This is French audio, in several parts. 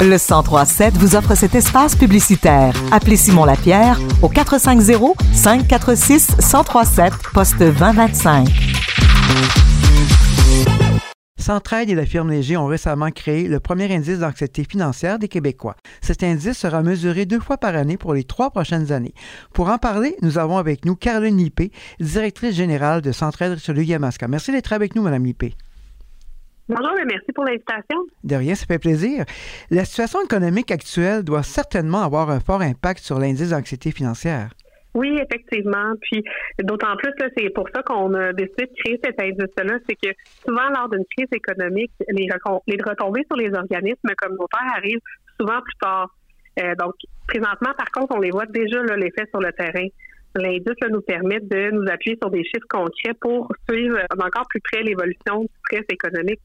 Le 1037 vous offre cet espace publicitaire. Appelez Simon Lapierre au 450 546 1037 poste 2025. Centraide et la firme Léger ont récemment créé le premier indice d'anxiété financière des Québécois. Cet indice sera mesuré deux fois par année pour les trois prochaines années. Pour en parler, nous avons avec nous Caroline Lippé, directrice générale de Centraide Richelieu-Yamaska. Merci d'être avec nous, Madame Lippé. Bonjour et merci pour l'invitation. De rien, ça fait plaisir. La situation économique actuelle doit certainement avoir un fort impact sur l'indice d'anxiété financière. Oui, effectivement. Puis d'autant plus, c'est pour ça qu'on a décidé de créer cet indice-là, c'est que souvent lors d'une crise économique, les, les retombées sur les organismes communautaires arrivent souvent plus tard. Euh, donc, présentement, par contre, on les voit déjà l'effet sur le terrain. L'indice nous permet de nous appuyer sur des chiffres concrets pour suivre encore plus près l'évolution du stress économique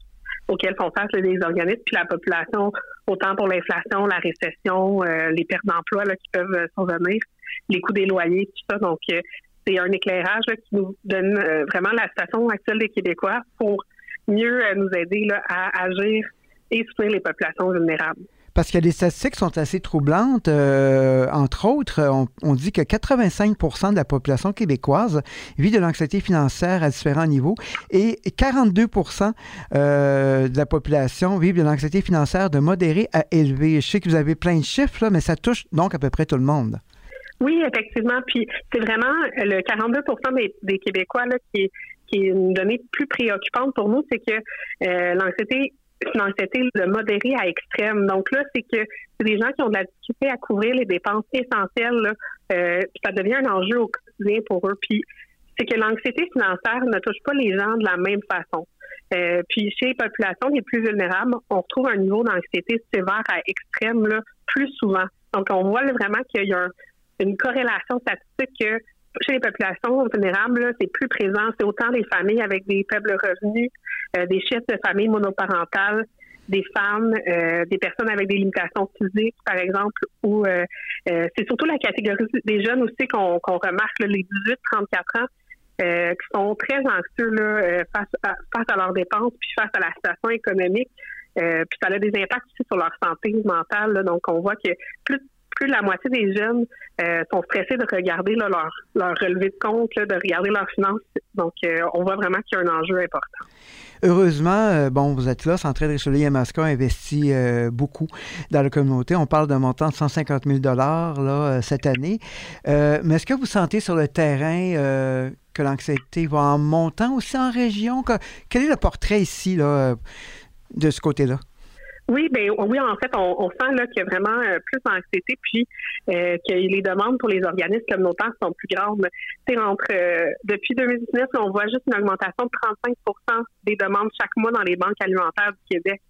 auquel font face les organismes, puis la population, autant pour l'inflation, la récession, euh, les pertes d'emploi qui peuvent euh, survenir les coûts des loyers, tout ça. Donc, euh, c'est un éclairage qui nous donne euh, vraiment la situation actuelle des Québécois pour mieux euh, nous aider à agir et soutenir les populations vulnérables. Parce que les statistiques sont assez troublantes. entre autres, on, dit que 85% de la population québécoise vit de l'anxiété financière à différents niveaux et 42% de la population vit de l'anxiété financière de modéré à élevé. Je sais que vous avez plein de chiffres, mais ça touche donc à peu près tout le monde. Oui, effectivement. Puis c'est vraiment le 42 des, des Québécois là, qui, est, qui est une donnée plus préoccupante pour nous, c'est que euh, l'anxiété l'anxiété de modéré à extrême. Donc là, c'est que c'est des gens qui ont de la difficulté à couvrir les dépenses essentielles. euh, ça devient un enjeu au quotidien pour eux. Puis c'est que l'anxiété financière ne touche pas les gens de la même façon. Euh, puis chez les populations les plus vulnérables, on retrouve un niveau d'anxiété sévère à extrême là, plus souvent. Donc on voit vraiment qu'il y a un, une corrélation statistique que chez les populations vulnérables, c'est plus présent. C'est autant des familles avec des faibles revenus, euh, des chefs de famille monoparentales, des femmes, euh, des personnes avec des limitations physiques, par exemple, ou euh, c'est surtout la catégorie des jeunes aussi qu'on remarque, les 18-34 ans, qui sont très anxieux face, à, face à leurs dépenses, puis face à la situation économique. puis ça a des impacts aussi sur leur santé mentale. donc, on voit que plus la moitié des jeunes euh, sont stressés de regarder leur, relevé de compte, de regarder leurs finances. Donc, euh, on voit vraiment qu'il y a un enjeu important. Heureusement, euh, bon, vous êtes là, Centraide Richelieu Yamaska investit beaucoup dans la communauté. On parle d'un montant de 150 000 là, cette année. mais est-ce que vous sentez sur le terrain que l'anxiété va en montant aussi en région? Quel est le portrait ici de ce côté-là? Oui, ben oui, en fait, on, sent là qu'il y a vraiment euh, plus d'anxiété, puis euh, que les demandes pour les organismes communautaires sont plus grandes. C'est entre euh, depuis 2019, on voit juste une augmentation de 35% des demandes chaque mois dans les banques alimentaires du Québec.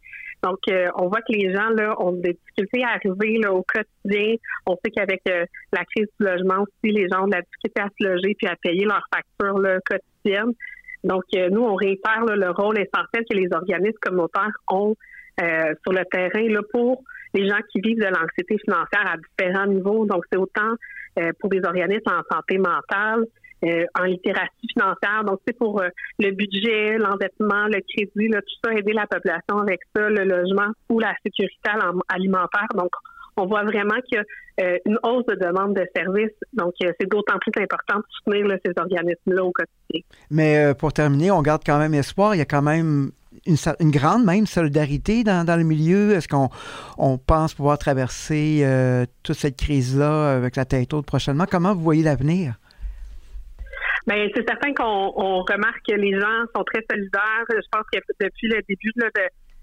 Donc, on voit que les gens là ont des difficultés à arriver là, au quotidien. On sait qu'avec la crise du logement aussi, les gens ont de la difficulté à se loger puis à payer leurs factures là, quotidiennes. Donc, nous, on réitère le rôle essentiel que les organismes communautaires ont euh, sur le terrain pour les gens qui vivent de l'anxiété financière à différents niveaux. Donc, c'est autant euh, pour des organismes en santé mentale, euh, en littératie financière. Donc, c'est pour le budget, l'endettement, le crédit, tout ça, aider la population avec ça, le logement ou la sécurité alimentaire. Donc, on voit vraiment qu'il y a une hausse de demande de services. Donc, c'est d'autant plus important de soutenir ces organismes-là au quotidien. Mais pour terminer, on garde quand même espoir. Il y a quand même une, grande même solidarité dans, le milieu? Est-ce qu'on on pense pouvoir traverser euh, toute cette crise-là avec la tête haute prochainement? Comment vous voyez l'avenir? Bien, c'est certain qu'on remarque que les gens sont très solidaires. Je pense que depuis le début de,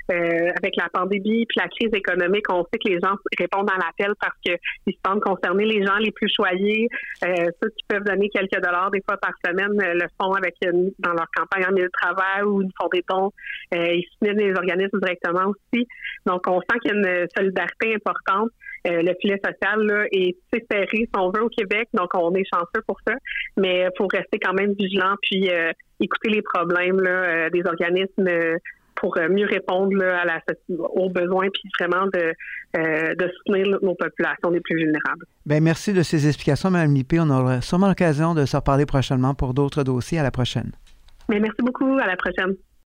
euh, avec la pandémie puis la crise économique, on sait que les gens répondent à l'appel parce qu'ils se sentent concernés. Les gens les plus choyés, euh, ceux qui peuvent donner quelques dollars des fois par semaine, euh, le font avec dans leur campagne en milieu de travail ou ils font des dons. ils soumettent les organismes directement aussi. Donc, on sent qu'il y a une solidarité importante. le filet social là, est serré, si on veut, au Québec, donc on est chanceux pour ça. Mais il faut rester quand même vigilant puis écouter les problèmes là, des organismes pour euh, mieux répondre à la, aux besoins puis vraiment de, euh, de soutenir nos populations les plus vulnérables. Bien, merci de ces explications, Mme Lippé. On aura sûrement l'occasion de se reparler prochainement pour d'autres dossiers. À la prochaine. Mais merci beaucoup. À la prochaine.